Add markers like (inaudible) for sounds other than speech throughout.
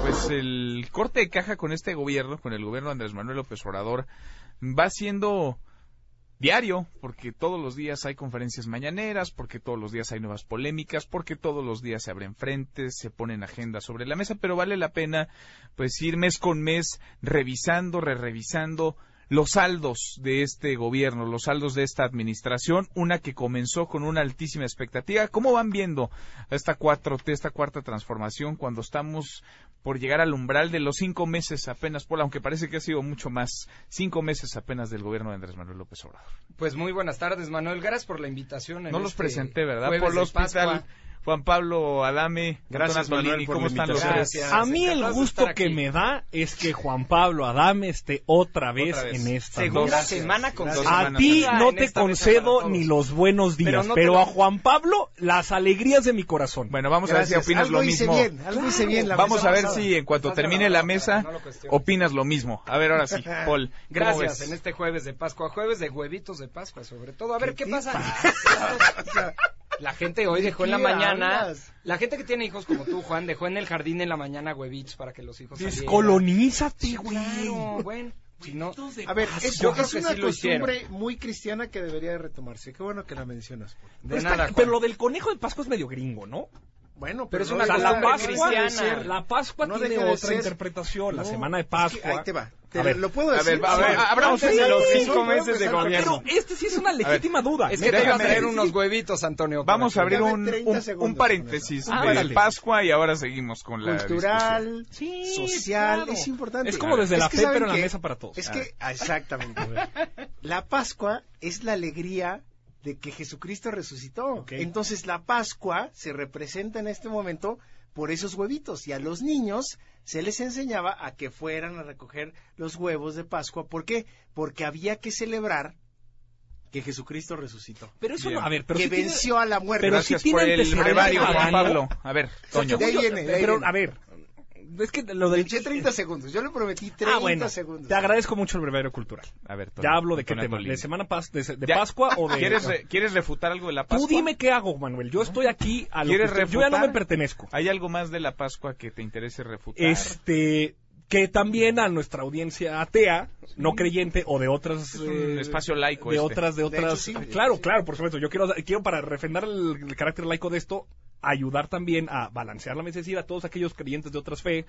Pues el corte de caja con este gobierno, con el gobierno de Andrés Manuel López Obrador, va siendo diario, porque todos los días hay conferencias mañaneras, porque todos los días hay nuevas polémicas, porque todos los días se abren frentes, se ponen agendas sobre la mesa, pero vale la pena pues ir mes con mes revisando, re revisando los saldos de este gobierno, los saldos de esta administración, una que comenzó con una altísima expectativa. ¿Cómo van viendo esta cuatro, esta cuarta transformación cuando estamos por llegar al umbral de los cinco meses apenas, por aunque parece que ha sido mucho más, cinco meses apenas del gobierno de Andrés Manuel López Obrador? Pues muy buenas tardes, Manuel. Gracias por la invitación. no los este presenté, ¿verdad? Por el hospital. Juan Pablo Adame, gracias Manuel, ¿cómo están los tres? A mí el gusto que me da es que Juan Pablo Adame esté otra vez, en esta segunda semana con A ti no te concedo ni los buenos días, pero, a Juan Pablo las alegrías de mi corazón. Bueno, vamos a ver si opinas lo mismo. Bien, algo hice bien vamos a ver si en cuanto termine la mesa opinas lo mismo. A ver, ahora sí, (laughs) Paul. Gracias en este jueves de Pascua, jueves de huevitos de Pascua sobre todo. A ver qué, pasa. (laughs) (laughs) La gente hoy dejó en la mañana. La gente que tiene hijos como tú, Juan, dejó en el jardín en la mañana huevitos para que los hijos Descolonízate, güey. Claro, bueno. Si no, a ver, es, yo creo que es una costumbre muy cristiana que debería de retomarse. Qué bueno que la mencionas. De nada, pero lo del conejo de Pascua es medio gringo, ¿no? Bueno, pero, es una cosa la Pascua, cristiana. La Pascua no tiene otra interpretación. la semana de Pascua. ahí te va. a ver, lo puedo decir. A ver, abramos de los cinco meses de gobierno. Pero este sí es una legítima duda. Es que te a traer unos huevitos, Antonio. Vamos a abrir un, un, paréntesis de Pascua y ahora seguimos con la Cultural, social, es importante. Es como desde la fe, pero en la mesa para todos. Es que, exactamente. (laughs) La Pascua es la alegría de que Jesucristo resucitó. Entonces la Pascua se representa en este momento por esos huevitos y a los niños se les enseñaba a que fueran a recoger los huevos de Pascua. ¿Por qué? Porque había que celebrar que Jesucristo resucitó. Pero eso no, a ver, pero que venció a la muerte. Pero Gracias si por el brevario, Juan Pablo. A ver, Toño. De ahí viene, pero, a ver, es que lo del... Eché 30 segundos. Yo le prometí 30 ah, bueno, segundos. Te agradezco mucho el brevario cultural. A ver, Ya hablo de qué tema. ¿De semana pas de, de Pascua o de...? ¿Quieres, ¿Quieres refutar algo de la Pascua? Tú dime qué hago, Manuel. Yo estoy aquí a lo que Yo ya no me pertenezco. ¿Hay algo más de la Pascua que te interese refutar? Este que también a nuestra audiencia atea, no creyente o de otras eh, espacio laico de este. otras de otras claro, claro, por supuesto. Yo quiero quiero para refrendar el, carácter laico de esto ayudar también a balancear la mesa, a todos aquellos creyentes de otras fe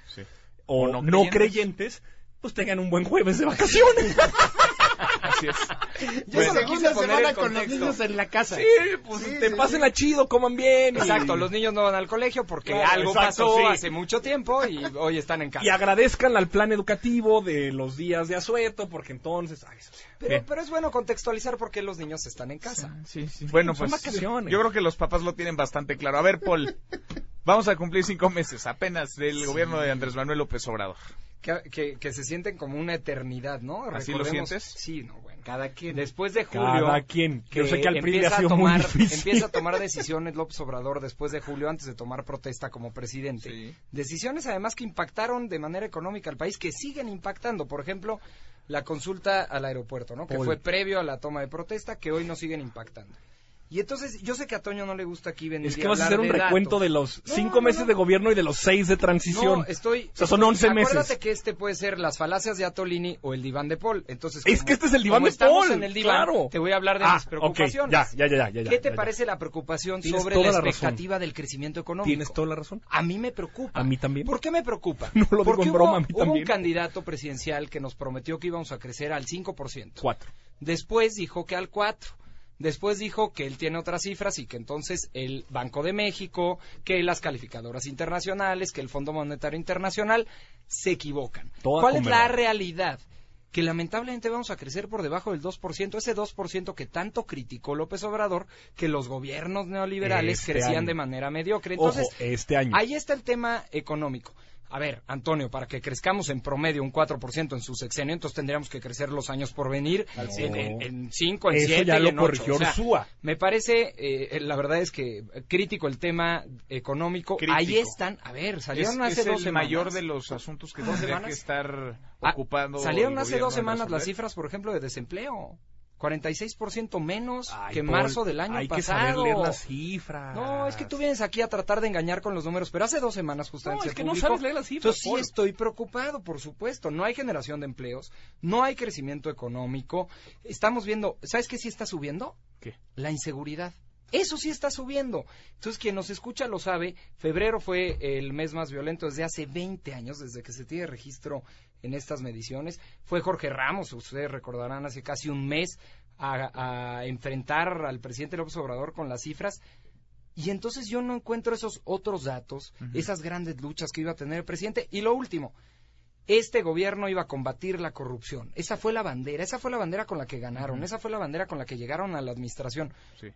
o, no, creyentes. pues tengan un buen jueves de vacaciones. (laughs) Es. (laughs) Yo bueno, segunda semana con los niños en la casa. Sí, pues te pasen a chido, coman bien. Exacto, los niños no van al colegio porque algo pasó hace mucho tiempo y hoy están en casa. Y agradezcan al plan educativo de los días de asueto porque entonces... pero, pero, es bueno contextualizar por qué los niños están en casa. Sí, sí. Bueno, pues yo creo que los papás lo tienen bastante claro. A ver, Paul, vamos a cumplir cinco meses apenas del gobierno de Andrés Manuel López Obrador. Que, que, se sienten como una eternidad, ¿no? ¿Así lo sientes? Sí, no, bueno. Cada quien. Después de julio. Cada quien. Que sé que al empieza, a tomar, empieza a tomar decisiones López Obrador después de julio, antes de tomar protesta como presidente. Decisiones además que impactaron de manera económica al país, que siguen impactando. Por ejemplo, la consulta al aeropuerto, ¿no? Que fue previo a la toma de protesta, que hoy nos siguen impactando. Y entonces, yo sé que a Toño no le gusta aquí venir Es que vas a hacer un recuento de los cinco meses de gobierno y de los seis de transición. No, estoy... O sea, son once meses. Acuérdate que este puede ser las falacias de Atolini o el diván de Paul. Entonces, es que este es el diván de Paul. en el diván, claro. te voy a hablar de ah, mis preocupaciones. Ya, ya, ya, ya, ¿Qué te parece la preocupación sobre la expectativa del crecimiento económico? Tienes toda la razón. A mí me preocupa. A mí también. ¿Por qué me preocupa? (laughs) No lo Porque digo en broma, a mí hubo también. un candidato presidencial que nos prometió que íbamos a crecer al 5%. Cuatro. Después dijo que al 4%. Después dijo que él tiene otras cifras y que entonces el Banco de México, que las calificadoras internacionales, que el Fondo Monetario Internacional se equivocan. ¿Cuál es la realidad? que lamentablemente vamos a crecer por debajo del 2%, ese 2% que tanto criticó López Obrador, que los gobiernos neoliberales Este crecían año. de manera mediocre. Entonces, Ojo, este año. ahí está el tema económico. A ver, Antonio, para que crezcamos en promedio un 4% en su sexenio, entonces tendríamos que crecer los años por venir en, en, en 5, en Eso 7 ya lo en 8. corrigió Ursúa. me parece, eh, la verdad es que crítico el tema económico. Crítico. Ahí están, a ver, Es, salieron es hace dos el semanas. mayor de los asuntos que tendría semanas? que estar Ah, ocupando. Salieron hace dos semanas las cifras, por ejemplo, de desempleo. 46% menos que marzo del año hay pasado. Que leer las cifras. No, es que tú vienes aquí a tratar de engañar con los números, pero hace dos semanas justamente. No, es que no sabes leer las cifras. Entonces sí estoy preocupado, por supuesto. No hay generación de empleos, no hay crecimiento económico. Estamos viendo, ¿sabes qué sí está subiendo? ¿Qué? La inseguridad. Eso sí está subiendo. Entonces, quien nos escucha lo sabe. Febrero fue el mes más violento desde hace 20 años, desde que se tiene registro en estas mediciones. Fue Jorge Ramos, ustedes recordarán, hace casi un mes a, enfrentar al presidente López Obrador con las cifras. Y entonces yo no encuentro esos otros datos, esas grandes luchas que iba a tener el presidente. Y lo último, este gobierno iba a combatir la corrupción. Esa fue la bandera, esa fue la bandera con la que ganaron, esa fue la bandera con la que llegaron a la administración.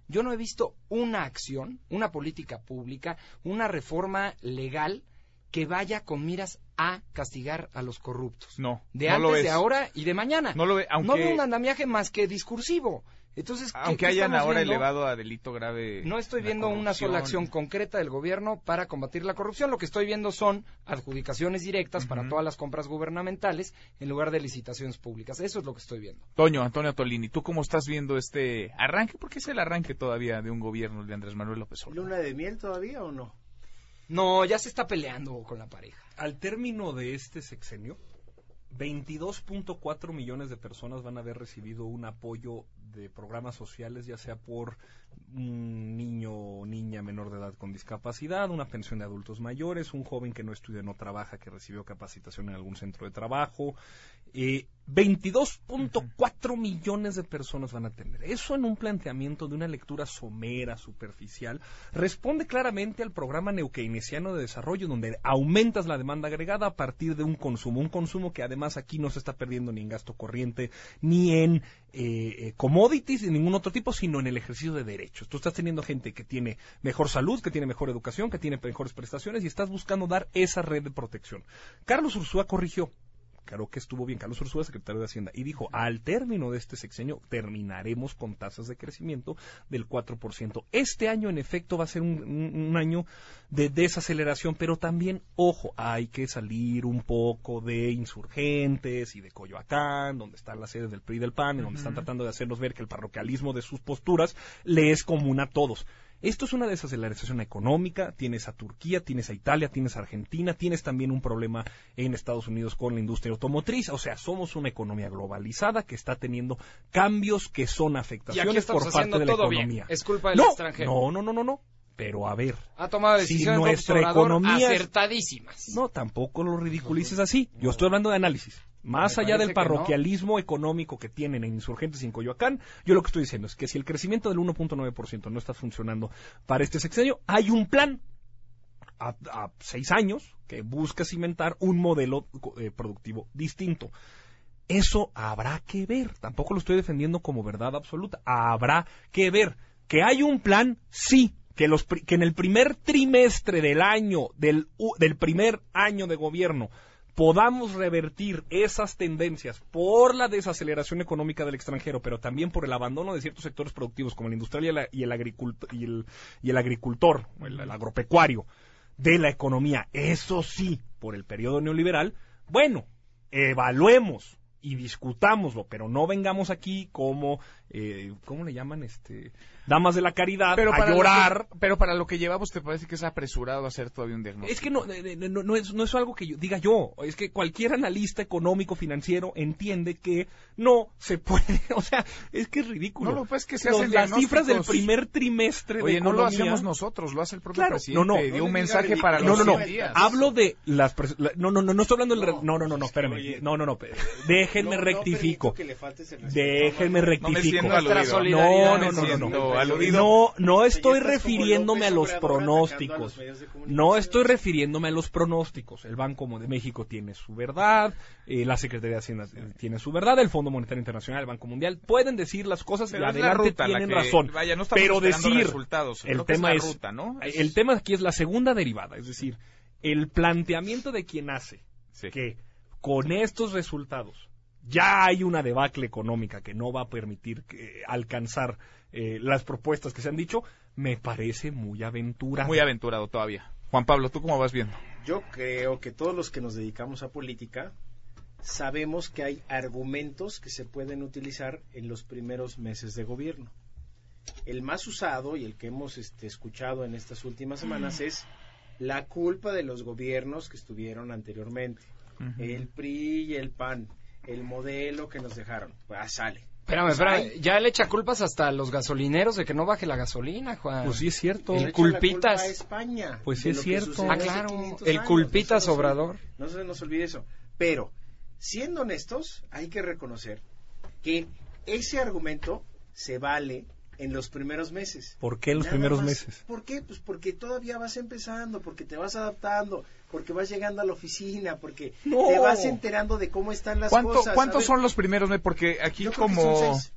Yo no he visto una acción, una política pública, una reforma legal que vaya con miras a castigar a los corruptos. No. De antes, de ahora y de mañana. No lo aunque... No veo un andamiaje más que discursivo. Entonces, aunque hayan ahora elevado a delito grave. No estoy viendo una sola acción concreta del gobierno para combatir la corrupción. Lo que estoy viendo son adjudicaciones directas para todas las compras gubernamentales en lugar de licitaciones públicas. Eso es lo que estoy viendo. Toño, Antonio Tolini, ¿tú cómo estás viendo este arranque? Porque es el arranque todavía de un gobierno de Andrés Manuel López Obrador. ¿Luna de miel todavía o no? No, ya se está peleando con la pareja. Al término de este sexenio, 22.4 millones de personas van a haber recibido un apoyo de programas sociales, ya sea por un niño o niña menor de edad con discapacidad, una pensión de adultos mayores, un joven que no estudia no trabaja, que recibió capacitación en algún centro de trabajo. Eh, 22.4 millones de personas van a tener. Eso en un planteamiento de una lectura somera, superficial, responde claramente al programa neokeynesiano de desarrollo, donde aumentas la demanda agregada a partir de un consumo. Un consumo que además aquí no se está perdiendo ni en gasto corriente, ni en eh, eh commodities, de ningún otro tipo, sino en el ejercicio de derechos. Tú estás teniendo gente que tiene mejor salud, que tiene mejor educación, que tiene mejores prestaciones y estás buscando dar esa red de protección. Carlos Ursúa corrigió creo que estuvo bien Carlos Ursúa, secretario de Hacienda, y dijo, al término de este sexenio terminaremos con tasas de crecimiento del 4%. Este año, en efecto, va a ser un, año de desaceleración, pero también, ojo, hay que salir un poco de insurgentes y de Coyoacán, donde están las sedes del PRI y del PAN, y donde están tratando de hacernos ver que el parroquialismo de sus posturas le es común a todos. Esto es una desaceleración económica, tienes a Turquía, tienes a Italia, tienes a Argentina, tienes también un problema en Estados Unidos con la industria automotriz, o sea, somos una economía globalizada que está teniendo cambios que son afectaciones por parte de la economía. Es culpa del extranjero. No, no, no, no, no. Pero a ver, ha tomado decisiones si nuestra economía acertadísimas. No, tampoco lo ridiculices así. Yo estoy hablando de análisis. Más allá del parroquialismo económico que tienen en Insurgentes y en Coyoacán, yo lo que estoy diciendo es que si el crecimiento del 1.9% no está funcionando para este sexenio, hay un plan a, seis años que busca cimentar un modelo eh, productivo distinto. Eso habrá que ver. Tampoco lo estoy defendiendo como verdad absoluta. Habrá que ver. Que hay un plan, sí. Que, los, que en el primer trimestre del año, del, del primer año de gobierno, podamos revertir esas tendencias por la desaceleración económica del extranjero, pero también por el abandono de ciertos sectores productivos como el industrial y el, y el, agricultor, y el, y el agricultor, el, el agropecuario, de la economía, eso sí, por el periodo neoliberal, bueno, evaluemos y discutámoslo, pero no vengamos aquí como, eh, ¿cómo le llaman? este damas de la caridad pero a llorar. pero para lo que llevamos, ¿te parece que es apresurado hacer todavía un diagnóstico? Es que no, no, no, es, no es algo que yo diga yo. Es que cualquier analista económico financiero entiende que no se puede. O sea, es que es ridículo. No, pues que se hacen Las cifras del primer trimestre Oye, de no lo hacemos nosotros, lo hace el propio presidente. No, no, dio un mensaje para los No, no, no. Hablo de las. No, no, no, no estoy hablando del. No, no, no, no, espérame. No, no, no. Déjenme rectifico. Déjenme rectifico. No, no, no, no. no. No, no estoy refiriéndome a los pronósticos. No estoy refiriéndome a los pronósticos. El Banco de México tiene su verdad, eh, la Secretaría de Hacienda tiene su verdad, el Fondo Monetario Internacional, el Banco Mundial pueden decir las cosas y adelante tienen razón. pero decir el tema es, el tema aquí es la segunda derivada, es decir, el planteamiento de quien hace que con estos resultados ya hay una debacle económica que no va a permitir que, alcanzar eh, las propuestas que se han dicho, me parece muy aventurado. Muy aventurado todavía. Juan Pablo, ¿tú cómo vas viendo? Yo creo que todos los que nos dedicamos a política sabemos que hay argumentos que se pueden utilizar en los primeros meses de gobierno. El más usado y el que hemos este, escuchado en estas últimas semanas es la culpa de los gobiernos que estuvieron anteriormente. El PRI y el PAN, el modelo que nos dejaron. Pues sale. Espérame, espérame, ya le echa culpas hasta a los gasolineros de que no baje la gasolina, Juan. Pues sí es cierto. El culpitas. A España, pues sí es cierto. Ah, claro. El culpitas Obrador. No se nos olvide eso. Pero, siendo honestos, hay que reconocer que ese argumento se vale en los primeros meses. ¿Por qué en los primeros meses? ¿Por qué? Pues porque todavía vas empezando, porque te vas adaptando, porque vas llegando a la oficina, porque te vas enterando de cómo están las cosas. ¿Cuántos son los primeros? Porque aquí como seis,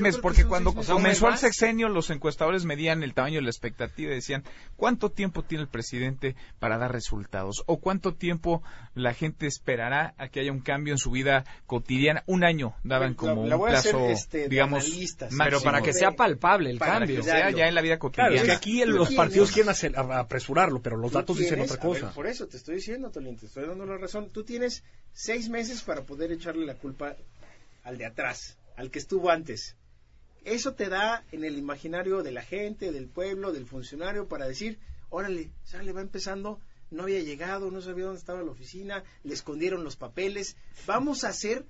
meses, porque cuando comenzó el sexenio los encuestadores medían el tamaño de la expectativa y decían cuánto tiempo tiene el presidente para dar resultados o cuánto tiempo la gente esperará a que haya un cambio en su vida cotidiana. Un año daban como un plazo, este, digamos, pero para que sea palpable el cambio, sea ya en la vida cotidiana. Claro, es que aquí los partidos quieren apresurarlo, pero los datos dicen otra cosa. por eso te estoy diciendo, Tolín, te estoy dando la razón. Tú tienes seis meses para poder echarle la culpa al de atrás, al que estuvo antes. Eso te da en el imaginario de la gente, del pueblo, del funcionario, para decir, órale, sale, va empezando, no había llegado, no sabía dónde estaba la oficina, le escondieron los papeles. Vamos a hacer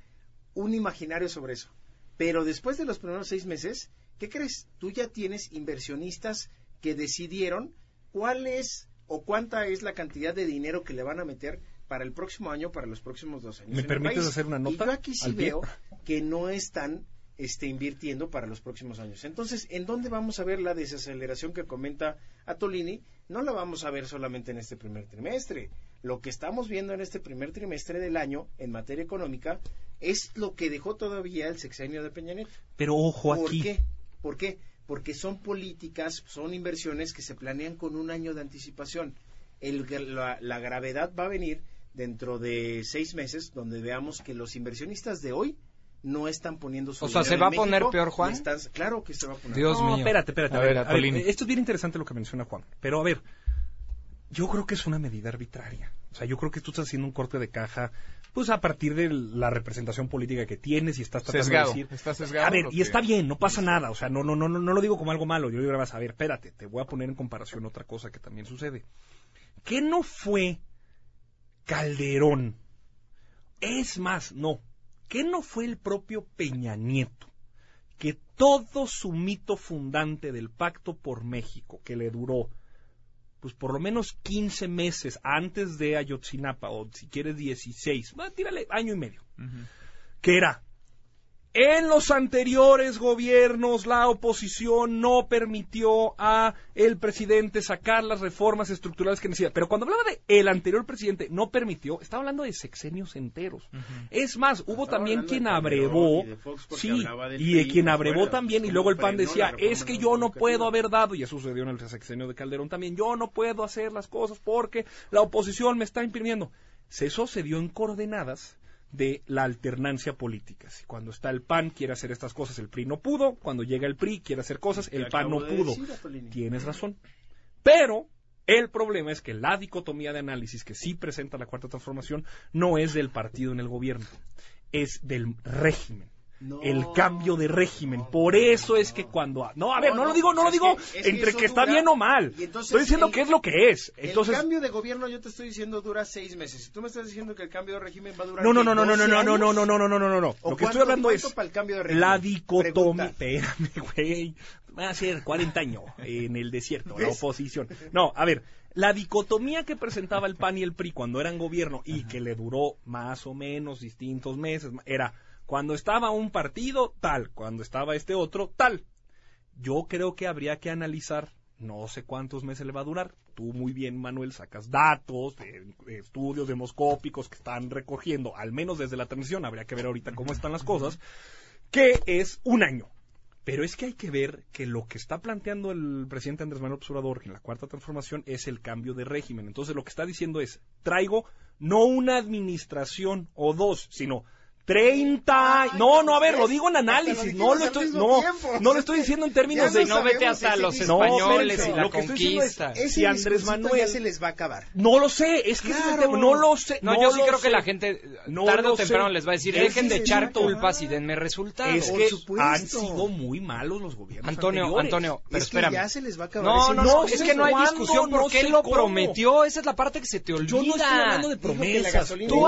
un imaginario sobre eso. Pero después de los primeros seis meses, ¿qué crees? Tú ya tienes inversionistas que decidieron cuál es o cuánta es la cantidad de dinero que le van a meter para el próximo año, para los próximos dos años. ¿Me permites hacer una nota? Y yo aquí sí veo que no están este, invirtiendo para los próximos años. Entonces, ¿en dónde vamos a ver la desaceleración que comenta Atolini? No la vamos a ver solamente en este primer trimestre. Lo que estamos viendo en este primer trimestre del año en materia económica es lo que dejó todavía el sexenio de Peña Nieto. Pero ojo ¿Por aquí. Qué? ¿Por qué? porque son políticas, son inversiones que se planean con un año de anticipación. El, la, la, gravedad va a venir dentro de seis meses, donde veamos que los inversionistas de hoy no están poniendo su O sea, ¿se va a poner peor, Juan? claro que se va a poner Dios no, mío. espérate, espérate. A ver, a ver, esto es bien interesante lo que menciona Juan. Pero a ver, yo creo que es una medida arbitraria. O sea, yo creo que tú estás haciendo un corte de caja pues a partir de la representación política que tienes y estás tratando sesgado, de decir. Está sesgado a ver, y está bien, no pasa nada, o sea, no, no, no, no, lo digo como algo malo, yo digo, vas a ver, espérate, te voy a poner en comparación otra cosa que también sucede. ¿Qué no fue Calderón? Es más, no, ¿qué no fue el propio Peña Nieto? Que todo su mito fundante del pacto por México, que le duró pues por lo menos 15 meses antes de Ayotzinapa, o si quieres 16, va, tírale año y medio, que era, en los anteriores gobiernos la oposición no permitió a el presidente sacar las reformas estructurales que necesita. Pero cuando hablaba de el anterior presidente no permitió, estaba hablando de sexenios enteros. Es más, hubo también quien abrevó, sí, y quien abrevó también, y luego el PAN decía, es que yo no puedo haber dado, y eso sucedió en el sexenio de Calderón también, yo no puedo hacer las cosas porque la oposición me está imprimiendo. Eso se dio en coordenadas de la alternancia política. Si cuando está el PAN quiere hacer estas cosas, el PRI no pudo, cuando llega el PRI quiere hacer cosas, el PAN no pudo. Tienes razón. Pero el problema es que la dicotomía de análisis que sí presenta la cuarta transformación no es del partido en el gobierno, es del régimen el cambio de régimen. Por eso es que cuando... No, a ver, no, lo digo, no lo digo entre que, está bien o mal. estoy diciendo que es lo que es. Entonces, el cambio de gobierno, yo te estoy diciendo, dura seis meses. Si tú me estás diciendo que el cambio de régimen va a durar No, no, no, no, no, no, no, no, no, no, no, no, no, no, no. Lo que estoy hablando es para el cambio de régimen? la dicotomía. Espérame, güey. Va a ser 40 años en el desierto, la oposición. No, a ver, la dicotomía que presentaba el PAN y el PRI cuando eran gobierno y que le duró más o menos distintos meses, era cuando estaba un partido, tal. Cuando estaba este otro, tal. Yo creo que habría que analizar, no sé cuántos meses le va a durar. Tú muy bien, Manuel, sacas datos de, estudios demoscópicos que están recogiendo, al menos desde la transición, habría que ver ahorita cómo están las cosas, que es un año. Pero es que hay que ver que lo que está planteando el presidente Andrés Manuel Observador en la cuarta transformación es el cambio de régimen. Entonces lo que está diciendo es, traigo no una administración o dos, sino 30. No, no, a ver, lo digo en análisis. No lo estoy, no, no lo estoy diciendo en términos de. No vete hasta los españoles y la lo que conquista. Es, si Andrés Manuel ya se les va a acabar. No lo sé, es que no lo sé. No, yo sí creo que la gente tarde o temprano les va a decir, dejen de echar tulpas y denme resultados. Es que han sido muy malos los gobiernos. Antonio, Antonio, pero espérame. ya se les va a acabar. No, no, no, es que no hay discusión porque él lo prometió. Esa es la parte que se te olvida. Yo no estoy hablando de promesas. Tú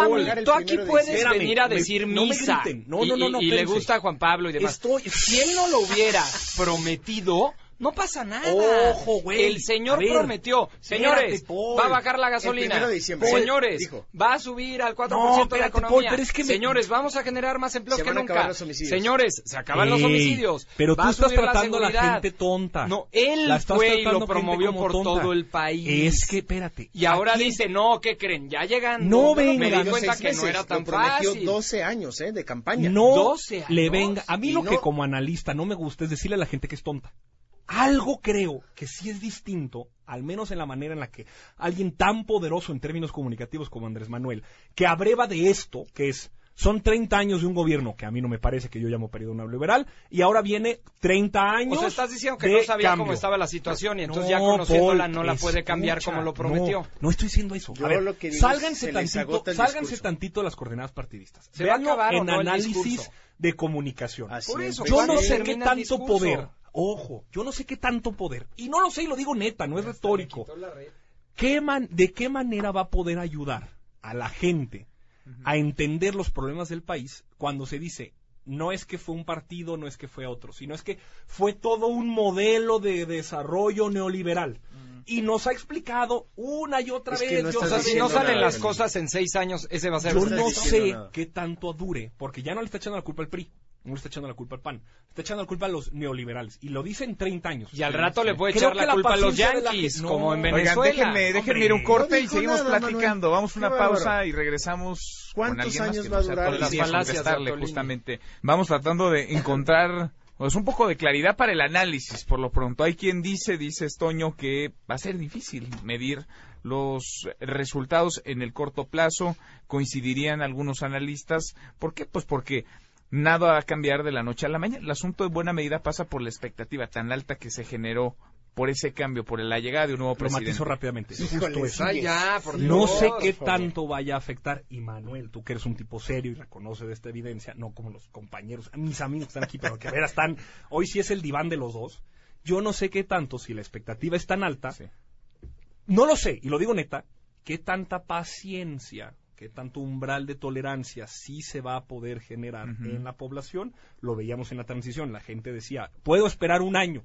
aquí puedes venir a decir misa. No, no, no, y, le gusta a Juan Pablo y demás. Si él no lo hubiera (laughs) prometido, no pasa nada. Ojo, güey. El señor prometió. Señores, va a bajar la gasolina. Señores, va a subir al 4% de la economía. Señores, vamos a generar más empleos que nunca. Señores, se acaban los homicidios. Pero tú estás tratando a la, gente tonta. No, él fue y lo promovió por todo el país. Es que, espérate. Y ahora dice, no, ¿qué creen? Ya llegan. No venga. Me di cuenta que no era tan fácil. 12 años, ¿eh? De campaña. No 12 años. le venga. A mí lo que como analista no me gusta es decirle a la gente que es tonta algo creo que sí es distinto, al menos en la manera en la que alguien tan poderoso en términos comunicativos como Andrés Manuel, que abreva de esto, que es son 30 años de un gobierno que a mí no me parece que yo llamo periodo neoliberal y ahora viene 30 años. O sea, estás diciendo que no sabía cómo estaba la situación y entonces ya conociéndola no la puede cambiar como lo prometió. No, estoy diciendo eso. a ver, sálganse, tantito, sálganse tantito las coordenadas partidistas. Se va a acabar en análisis de comunicación. Por eso, yo no sé qué tanto poder Ojo, yo no sé qué tanto poder, y no lo sé y lo digo neta, no es retórico. ¿Qué man, ¿De qué manera va a poder ayudar a la gente a entender los problemas del país cuando se dice, no es que fue un partido, no es que fue otro, sino es que fue todo un modelo de desarrollo neoliberal. Y nos ha explicado una y otra vez. o sea, si no salen las cosas en seis años, ese va a ser. Yo no sé qué tanto dure, porque ya no le está echando la culpa al PRI no le está echando la culpa al PAN, está echando la culpa a los neoliberales. Y lo dice en 30 años. Y al rato le puede echar la, culpa a los yanquis, como en Venezuela. Oigan, déjenme, ir un corte y seguimos platicando. Vamos a una pausa y regresamos ¿Cuántos con años va a durar? las falacias justamente. Vamos tratando de encontrar pues un poco de claridad para el análisis. Por lo pronto, hay quien dice, dice Estoño, que va a ser difícil medir los resultados en el corto plazo. Coincidirían algunos analistas. ¿Por qué? Pues porque nada va a cambiar de la noche a la mañana. El asunto de buena medida pasa por la expectativa tan alta que se generó por ese cambio, por la llegada de un nuevo presidente. Lo rápidamente. ya, no sé qué tanto vaya a afectar. Y Manuel, tú que eres un tipo serio y reconoce de esta evidencia, no como los compañeros, mis amigos que están aquí, pero que a ver, están. Hoy sí es el diván de los dos. Yo no sé qué tanto, si la expectativa es tan alta. No lo sé, y lo digo neta, qué tanta paciencia qué tanto umbral de tolerancia sí se va a poder generar en la población, lo veíamos en la transición, la gente decía, puedo esperar un año.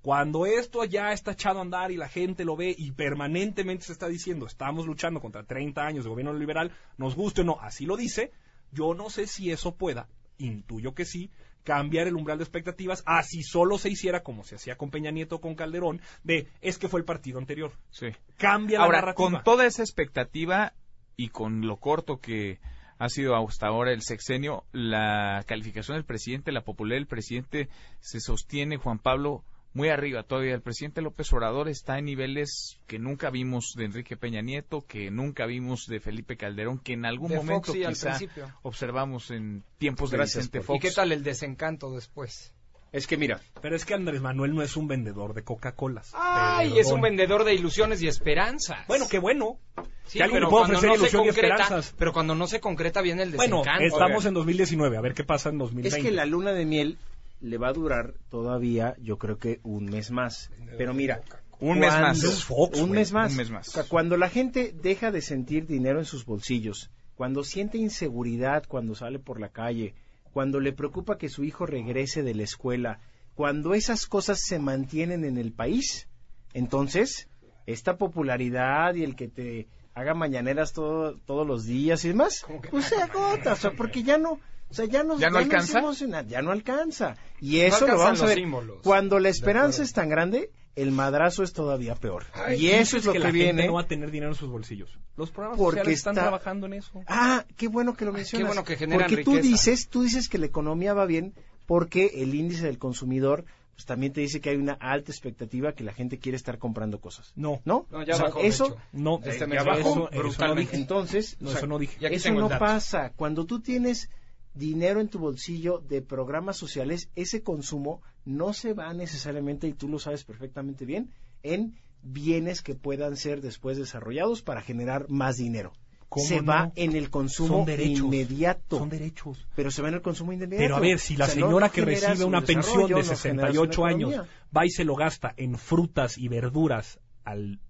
Cuando esto ya está echado a andar y la gente lo ve y permanentemente se está diciendo, estamos luchando contra 30 años de gobierno liberal, nos guste o no, así lo dice, yo no sé si eso pueda, intuyo que sí, cambiar el umbral de expectativas, así solo se hiciera como se hacía con Peña Nieto con Calderón, de es que fue el partido anterior. Sí. Cambia la Ahora, con toda esa expectativa, y con lo corto que ha sido hasta ahora el sexenio, la calificación del presidente, la popularidad del presidente se sostiene, Juan Pablo, muy arriba todavía. El presidente López Obrador está en niveles que nunca vimos de Enrique Peña Nieto, que nunca vimos de Felipe Calderón, que en algún momento quizá observamos en tiempos de Vicente Fox. ¿Y qué tal el desencanto después? Es que mira, pero es que Andrés Manuel no es un vendedor de Coca-Colas. Ay, es un vendedor de ilusiones y esperanzas. Bueno, qué bueno. Sí, que alguien puede ofrecer ilusión y esperanzas. Pero cuando no se concreta bien el desencanto. Bueno, estamos en 2019, a ver qué pasa en 2020. Es que la luna de miel le va a durar todavía, yo creo que un mes más. Pero mira, un mes más. un mes más. Un mes más. O sea, cuando la gente deja de sentir dinero en sus bolsillos, cuando siente inseguridad cuando sale por la calle, cuando le preocupa que su hijo regrese de la escuela, cuando esas cosas se mantienen en el país, entonces esta popularidad y el que te haga mañaneras todo, todos los días y demás, pues se agota, o sea, porque ya no, o sea, ya no, ¿Ya no alcanza. ya no alcanza. Y eso lo vamos a ver. Cuando la esperanza es tan grande, el madrazo es todavía peor. y eso es lo que, la viene. no va a tener dinero en sus bolsillos. Los programas porque están trabajando en eso. Ah, qué bueno que lo mencionas. qué bueno que generan Porque tú dices, tú dices que la economía va bien porque el índice del consumidor pues también te dice que hay una alta expectativa que la gente quiere estar comprando cosas. No. ¿No? no ya bajó, eso no, este mes bajó brutalmente. Entonces, eso no, pasa. Cuando tú tienes dinero en tu bolsillo de programas sociales, ese consumo no se va necesariamente, y tú lo sabes perfectamente bien, en bienes que puedan ser después desarrollados para generar más dinero. Se va en el consumo inmediato. Son derechos. Pero se va en el consumo inmediato. Pero a ver, si la señora que recibe una pensión de 68 años va y se lo gasta en frutas y verduras al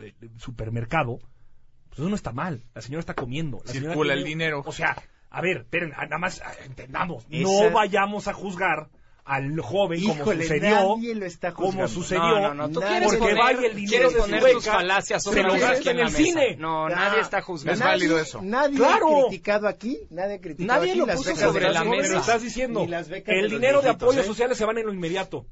eh, supermercado, pues eso no está mal. La señora está comiendo. La Circula el dinero. O sea, a ver, esperen, nada más ah, entendamos. No vayamos a juzgar al joven como sucedió como sucedió no, no, porque vaya el dinero de poner tus falacias se lo gasta en el cine. No nadie está juzgando. Es válido eso. nadie ha criticado aquí nadie ha criticado nadie aquí lo puso sobre la mesa. Estás diciendo. El dinero de apoyos ¿eh? sociales se van en lo inmediato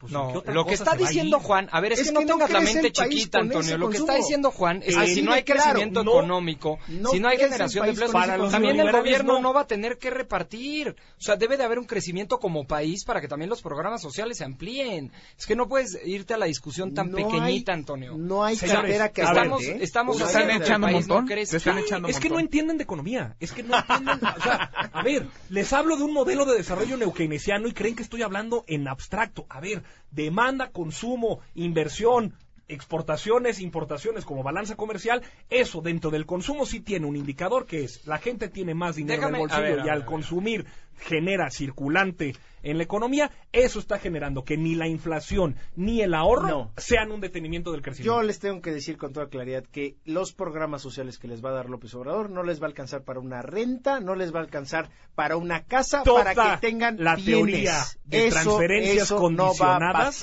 pues, no, lo que está diciendo Juan, a ver, es, que, no tengas la mente chiquita, Antonio. Lo que está diciendo Juan es que si no hay crecimiento económico, si no hay generación de empleos, también el gobierno no va a tener que repartir. O sea, debe de haber un crecimiento como país para que también los programas sociales se amplíen. Es que no puedes irte a la discusión tan pequeñita, Antonio. No hay cartera que estamos, estamos están echando un montón. es que no entienden de economía. Es que no entienden. o sea, a ver, les hablo de un modelo de desarrollo neukeynesiano y creen que estoy hablando en abstracto. A ver, demanda, consumo, inversión, exportaciones, importaciones como balanza comercial, eso dentro del consumo sí tiene un indicador que es la gente tiene más dinero en el bolsillo y al consumir genera circulante en la economía, eso está generando que ni la inflación ni el ahorro sean un detenimiento del crecimiento. Yo les tengo que decir con toda claridad que los programas sociales que les va a dar López Obrador no les va a alcanzar para una renta, no les va a alcanzar para una casa, para que tengan la teoría de transferencias condicionadas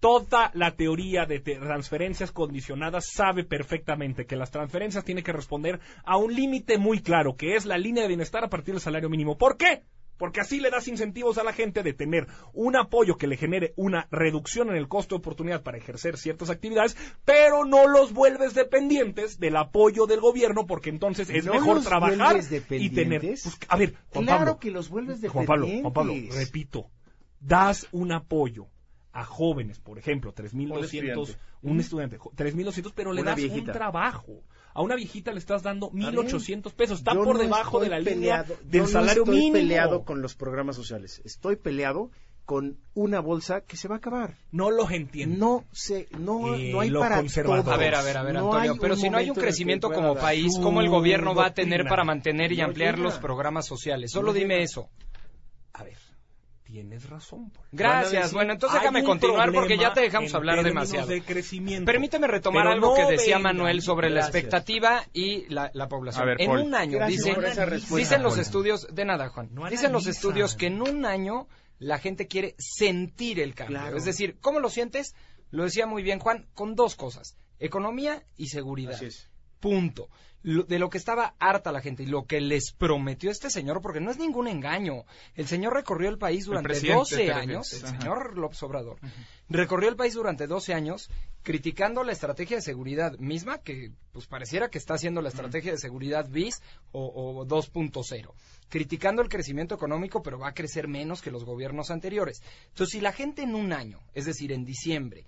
toda la teoría de transferencias condicionadas sabe perfectamente que las transferencias tienen que responder a un límite muy claro, que es la línea de bienestar a partir del salario mínimo. ¿Por qué? Porque así le das incentivos a la gente de tener un apoyo que le genere una reducción en el costo de oportunidad para ejercer ciertas actividades, pero no los vuelves dependientes del apoyo del gobierno, porque entonces es mejor trabajar y tener. Pues, a ver, Juan claro que los vuelves dependientes. Juan Pablo, repito, das un apoyo a jóvenes, por ejemplo, 3.200, un estudiante, 3.200, pero le das un trabajo. A una viejita le estás dando 1.800 pesos, está por debajo de la línea del salario no estoy peleado con los programas sociales, estoy peleado con una bolsa que se va a acabar. No los entiendo. No sé, no, eh, no hay para todos. A ver, a ver, a ver, Antonio, pero si no hay un crecimiento como país, ¿cómo el gobierno va a tener para mantener y ampliar los programas sociales? Solo dime eso. A ver, Tienes razón. Gracias. bueno, entonces déjame continuar porque ya te dejamos hablar demasiado. De crecimiento, Permíteme retomar algo que decía Manuel sobre la expectativa y la, población. en un año, dicen los estudios, de nada, Juan, dicen los estudios que en un año la gente quiere sentir el cambio. Es decir, ¿cómo lo sientes? Lo decía muy bien Juan, con dos cosas, economía y seguridad. Punto de lo que estaba harta la gente y lo que les prometió este señor, porque no es ningún engaño. El señor recorrió el país durante 12 años, el señor López Obrador, recorrió el país durante 12 años criticando la estrategia de seguridad misma, que pues pareciera que está haciendo la estrategia de seguridad bis o, o 2.0, criticando el crecimiento económico, pero va a crecer menos que los gobiernos anteriores. Entonces, si la gente en un año, es decir, en diciembre,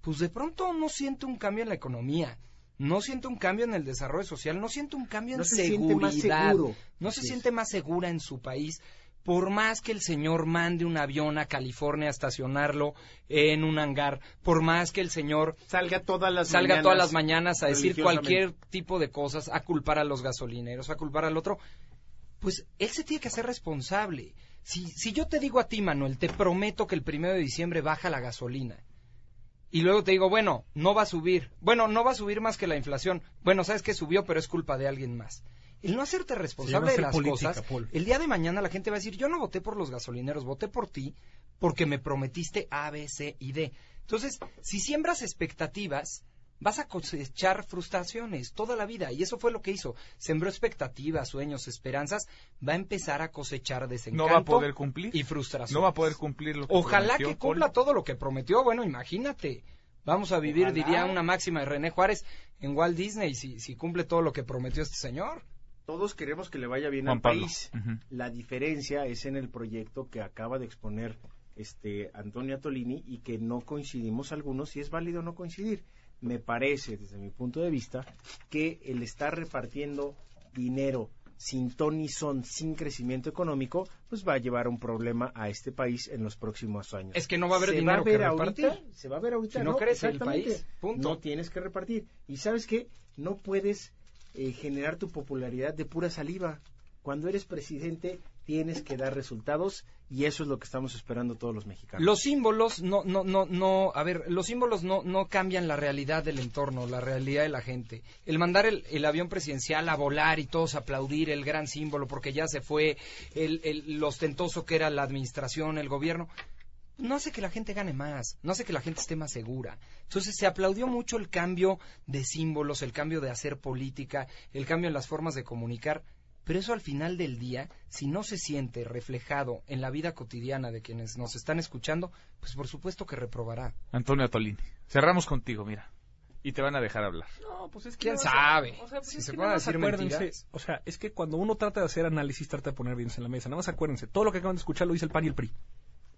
pues de pronto no siente un cambio en la economía, no siente un cambio en el desarrollo social, no siente un cambio en seguridad, no se siente más segura en su país. Por más que el señor mande un avión a California a estacionarlo en un hangar, por más que el señor salga todas las salga todas las mañanas a decir cualquier tipo de cosas, a culpar a los gasolineros, a culpar al otro, pues él se tiene que hacer responsable. Si, si yo te digo a ti, Manuel, te prometo que el primero de diciembre baja la gasolina, y luego te digo, bueno, no va a subir. Bueno, no va a subir más que la inflación. Bueno, sabes que subió, pero es culpa de alguien más. El no hacerte responsable de las cosas, el día de mañana la gente va a decir, yo no voté por los gasolineros, voté por ti porque me prometiste A, B, C y D. Entonces, si siembras expectativas, vas a cosechar frustraciones toda la vida. Y eso fue lo que hizo. Sembró expectativas, sueños, esperanzas. Va a empezar a cosechar desencanto. No va a poder cumplir. Y frustración. No va a poder cumplir lo que Ojalá que cumpla todo lo que prometió. Bueno, imagínate. Vamos a vivir, diría una máxima de René Juárez, en Walt Disney, si, si cumple todo lo que prometió este señor. Todos queremos que le vaya bien al país. La diferencia es en el proyecto que acaba de exponer este Antonio Tolini y que no coincidimos algunos si es válido o no coincidir me parece, desde mi punto de vista, que el estar repartiendo dinero sin ton son, sin crecimiento económico, pues va a llevar un problema a este país en los próximos años. Es que no va a haber dinero que repartir. se va a ver ahorita. Si no, crece el país, punto. No tienes que repartir. Y sabes qué, no puedes eh, generar tu popularidad de pura saliva. Cuando eres presidente tienes que dar resultados y eso es lo que estamos esperando todos los mexicanos. Los símbolos no, no, no, no, a ver, los símbolos no, no cambian la realidad del entorno, la realidad de la gente. El mandar el, el avión presidencial a volar y todos aplaudir el gran símbolo porque ya se fue, el, el, ostentoso que era la administración, el gobierno, no hace que la gente gane más, no hace que la gente esté más segura. Entonces se aplaudió mucho el cambio de símbolos, el cambio de hacer política, el cambio en las formas de comunicar, pero eso al final del día, si no se siente reflejado en la vida cotidiana de quienes nos están escuchando, pues por supuesto que reprobará. Antonio Atolini, cerramos contigo, mira. Y te van a dejar hablar. No, pues es que ¿Quién sabe? O sea, si se puede decir mentiras. O sea, es que cuando uno trata de hacer análisis, trata de poner bienes en la mesa. Nada más acuérdense, todo lo que acaban de escuchar lo dice el PAN y el PRI.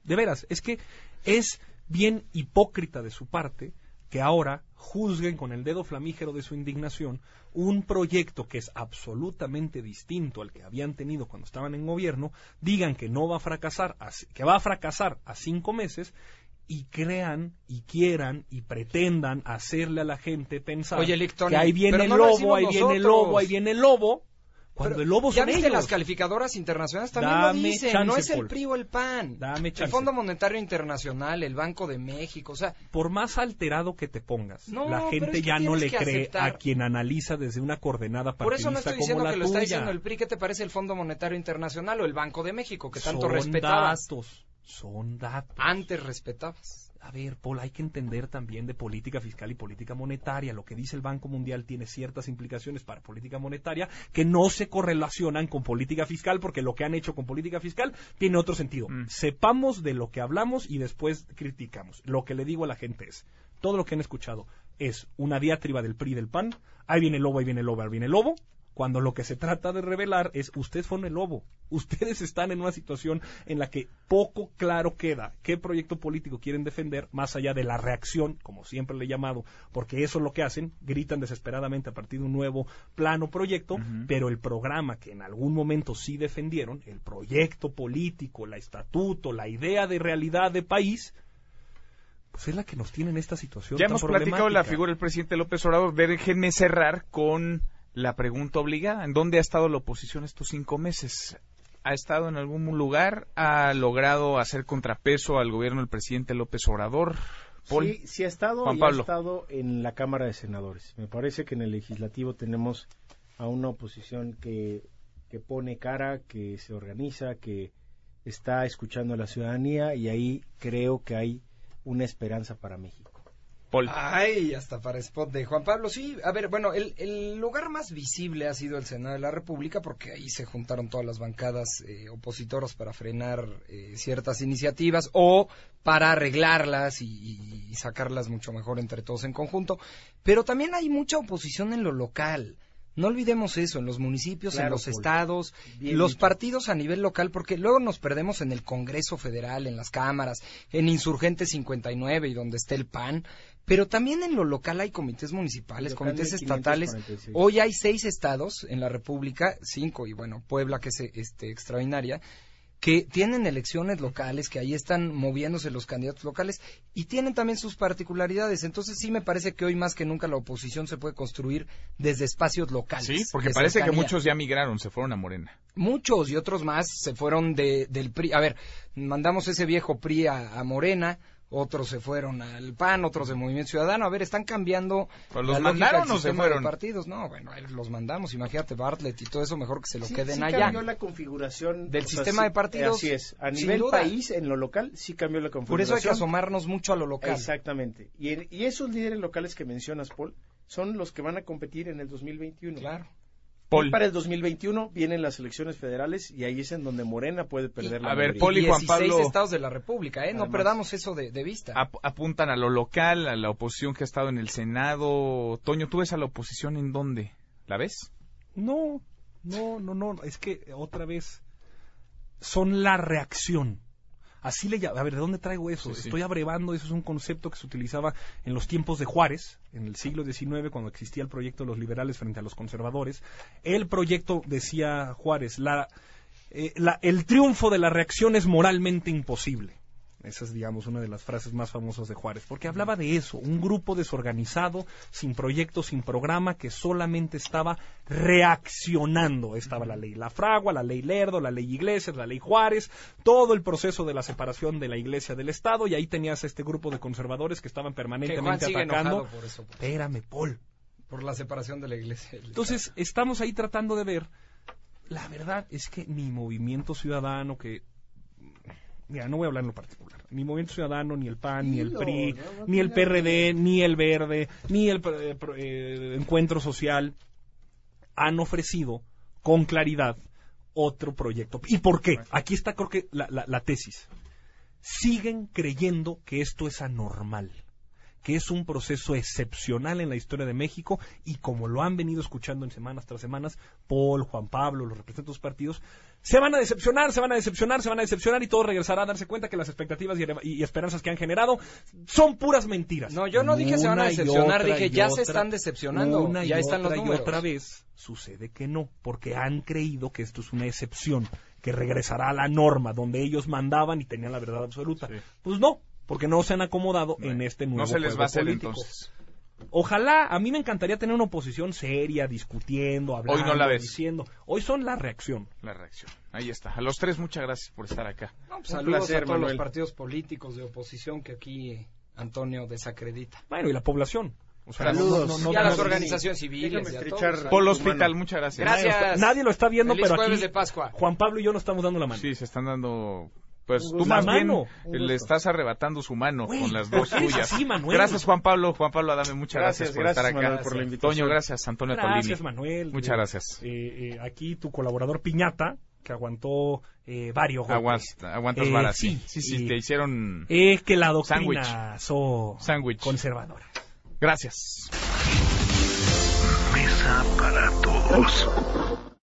De veras, es que es bien hipócrita de su parte que ahora juzguen con el dedo flamígero de su indignación un proyecto que es absolutamente distinto al que habían tenido cuando estaban en gobierno, digan que no va a fracasar, que va a fracasar a cinco meses y crean y quieran y pretendan hacerle a la gente pensar que ahí viene el lobo, ahí viene el lobo, ahí viene el lobo, cuando el lobo ya viste las calificadoras internacionales también lo dicen, no es el PRI o el PAN. El Fondo Monetario Internacional, el Banco de México, o sea, por más alterado que te pongas, la gente ya no le cree a quien analiza desde una coordenada partidista Por eso no estoy diciendo que lo está diciendo el PRI, ¿qué te parece el Fondo Monetario Internacional o el Banco de México que tanto Son Datos. Son datos. Antes respetabas a ver, Paul, hay que entender también de política fiscal y política monetaria. Lo que dice el Banco Mundial tiene ciertas implicaciones para política monetaria que no se correlacionan con política fiscal porque lo que han hecho con política fiscal tiene otro sentido. Mm. Sepamos de lo que hablamos y después criticamos. Lo que le digo a la gente es, todo lo que han escuchado es una diatriba del PRI del PAN, ahí viene el lobo, ahí viene el lobo, ahí viene el lobo, cuando lo que se trata de revelar es ustedes fueron el lobo. (laughs) Ustedes están en una situación en la que poco claro queda qué proyecto político quieren defender más allá de la reacción, como siempre le he llamado, porque eso es lo que hacen, gritan desesperadamente a partir de un nuevo plano proyecto, pero el programa que en algún momento sí defendieron, el proyecto político, la estatuto, la idea de realidad de país, pues es la que nos tiene en esta situación. Ya hemos platicado la figura del presidente López Obrador. Déjenme cerrar con la pregunta obligada. ¿En dónde ha estado la oposición estos cinco meses? ¿Ha estado en algún lugar? ¿Ha logrado hacer contrapeso al gobierno del presidente López Obrador? Sí, sí ha estado ha estado en la Cámara de Senadores. Me parece que en el legislativo tenemos a una oposición que, que pone cara, que se organiza, que está escuchando a la ciudadanía y ahí creo que hay una esperanza para México. Ay, hasta para spot de Juan Pablo. Sí, a ver, bueno, el, lugar más visible ha sido el Senado de la República porque ahí se juntaron todas las bancadas eh, opositoras para frenar eh, ciertas iniciativas o para arreglarlas y, sacarlas mucho mejor entre todos en conjunto. Pero también hay mucha oposición en lo local. No olvidemos eso, en los municipios, en los estados, los partidos a nivel local, porque luego nos perdemos en el Congreso Federal, en las cámaras, en Insurgente 59 y donde está el PAN, pero también en lo local hay comités municipales, comités estatales. Hoy hay seis estados en la República, cinco, y bueno, Puebla, que es este, extraordinaria, que tienen elecciones locales, que ahí están moviéndose los candidatos locales y tienen también sus particularidades. Entonces sí me parece que hoy más que nunca la oposición se puede construir desde espacios locales. Sí, porque parece que muchos ya migraron, se fueron a Morena. Muchos y otros más se fueron de, del PRI. A ver, mandamos ese viejo PRI a Morena, otros se fueron al PAN, otros del Movimiento Ciudadano. A ver, están cambiando. Pues los mandaron o se fueron. partidos. No, bueno, los mandamos. Imagínate Bartlett y todo eso, mejor que se lo queden sí allá. cambió la configuración del sistema de partidos. Así es. A nivel país, en lo local, sí cambió la configuración. Por eso hay que asomarnos mucho a lo local. Exactamente. Y, y esos líderes locales que mencionas, Paul, son los que van a competir en el 2021. Claro. Para el 2021 vienen las elecciones federales y ahí es en donde Morena puede perder la A ver, Poli y Juan Pablo. estados de la República, ¿eh? No perdamos eso de, vista. apuntan a lo local, a la oposición que ha estado en el Senado. Toño, ¿tú ves a la oposición en dónde? ¿La ves? No, no, no, no. Es que otra vez son la reacción Así le A ver, ¿de dónde traigo eso? Estoy abrevando, eso es un concepto que se utilizaba en los tiempos de Juárez, en el siglo XIX, cuando existía el proyecto de los liberales frente a los conservadores. El proyecto, decía Juárez, la, eh, la, el triunfo de la reacción es moralmente imposible. Esa es, digamos, una de las frases más famosas de Juárez, porque hablaba de eso, un grupo desorganizado, sin proyecto, sin programa, que solamente estaba reaccionando. Estaba la ley La Fragua, la ley Lerdo, la ley Iglesias, la ley Juárez, todo el proceso de la separación de la Iglesia del Estado, y ahí tenías a este grupo de conservadores que estaban permanentemente atacando. Por eso, Espérame, Paul. Por la separación de la Iglesia. Entonces, estamos ahí tratando de ver. La verdad es que mi movimiento ciudadano, que mira, no voy a hablar en lo particular, ni Movimiento Ciudadano, ni el PAN, ni el PRI, ni el PRD, ni el Verde, ni el eh, eh, Encuentro Social, han ofrecido con claridad otro proyecto. ¿Y por qué? Aquí está creo que la, la tesis. Siguen creyendo que esto es anormal que es un proceso excepcional en la historia de México y como lo han venido escuchando en semanas tras semanas, Paul, Juan Pablo, los representantes de los partidos, se van a decepcionar, se van a decepcionar, se van a decepcionar y todo regresará a darse cuenta que las expectativas y, esperanzas que han generado son puras mentiras. No, yo no dije se van a decepcionar, dije ya se están decepcionando, ya están los números. Y otra vez sucede que no, porque han creído que esto es una excepción, que regresará a la norma donde ellos mandaban y tenían la verdad absoluta. Pues no, porque no se han acomodado en este nuevo No se les va a hacer político. entonces. Ojalá, a mí me encantaría tener una oposición seria, discutiendo, hablando, Hoy no la ves. diciendo. Hoy son la reacción. La reacción. Ahí está. A los tres, muchas gracias por estar acá. Pues, saludos a todos los partidos políticicos de oposición que aquí Antonio desacredita. Bueno, y la población. Saludos. y a las organizaciones civiles. Polo Hospital, muchas gracias. Gracias. Nadie, lo está viendo, pero aquí de Pascua. Juan Pablo y yo nos estamos dando la mano. Sí, se están dando pues tú más bien le estás arrebatando su mano con las dos tuyas. Gracias Juan Pablo, Juan Pablo Adame, muchas gracias, por estar acá. por la invitación. Toño, gracias Antonio Gracias Manuel. Muchas eh, gracias. Eh, eh, aquí tu colaborador Piñata, que aguantó eh, varios golpes. aguantas varas, sí. Sí, sí, te hicieron Es que la doctrina Sándwich conservadora. Gracias. Mesa para todos.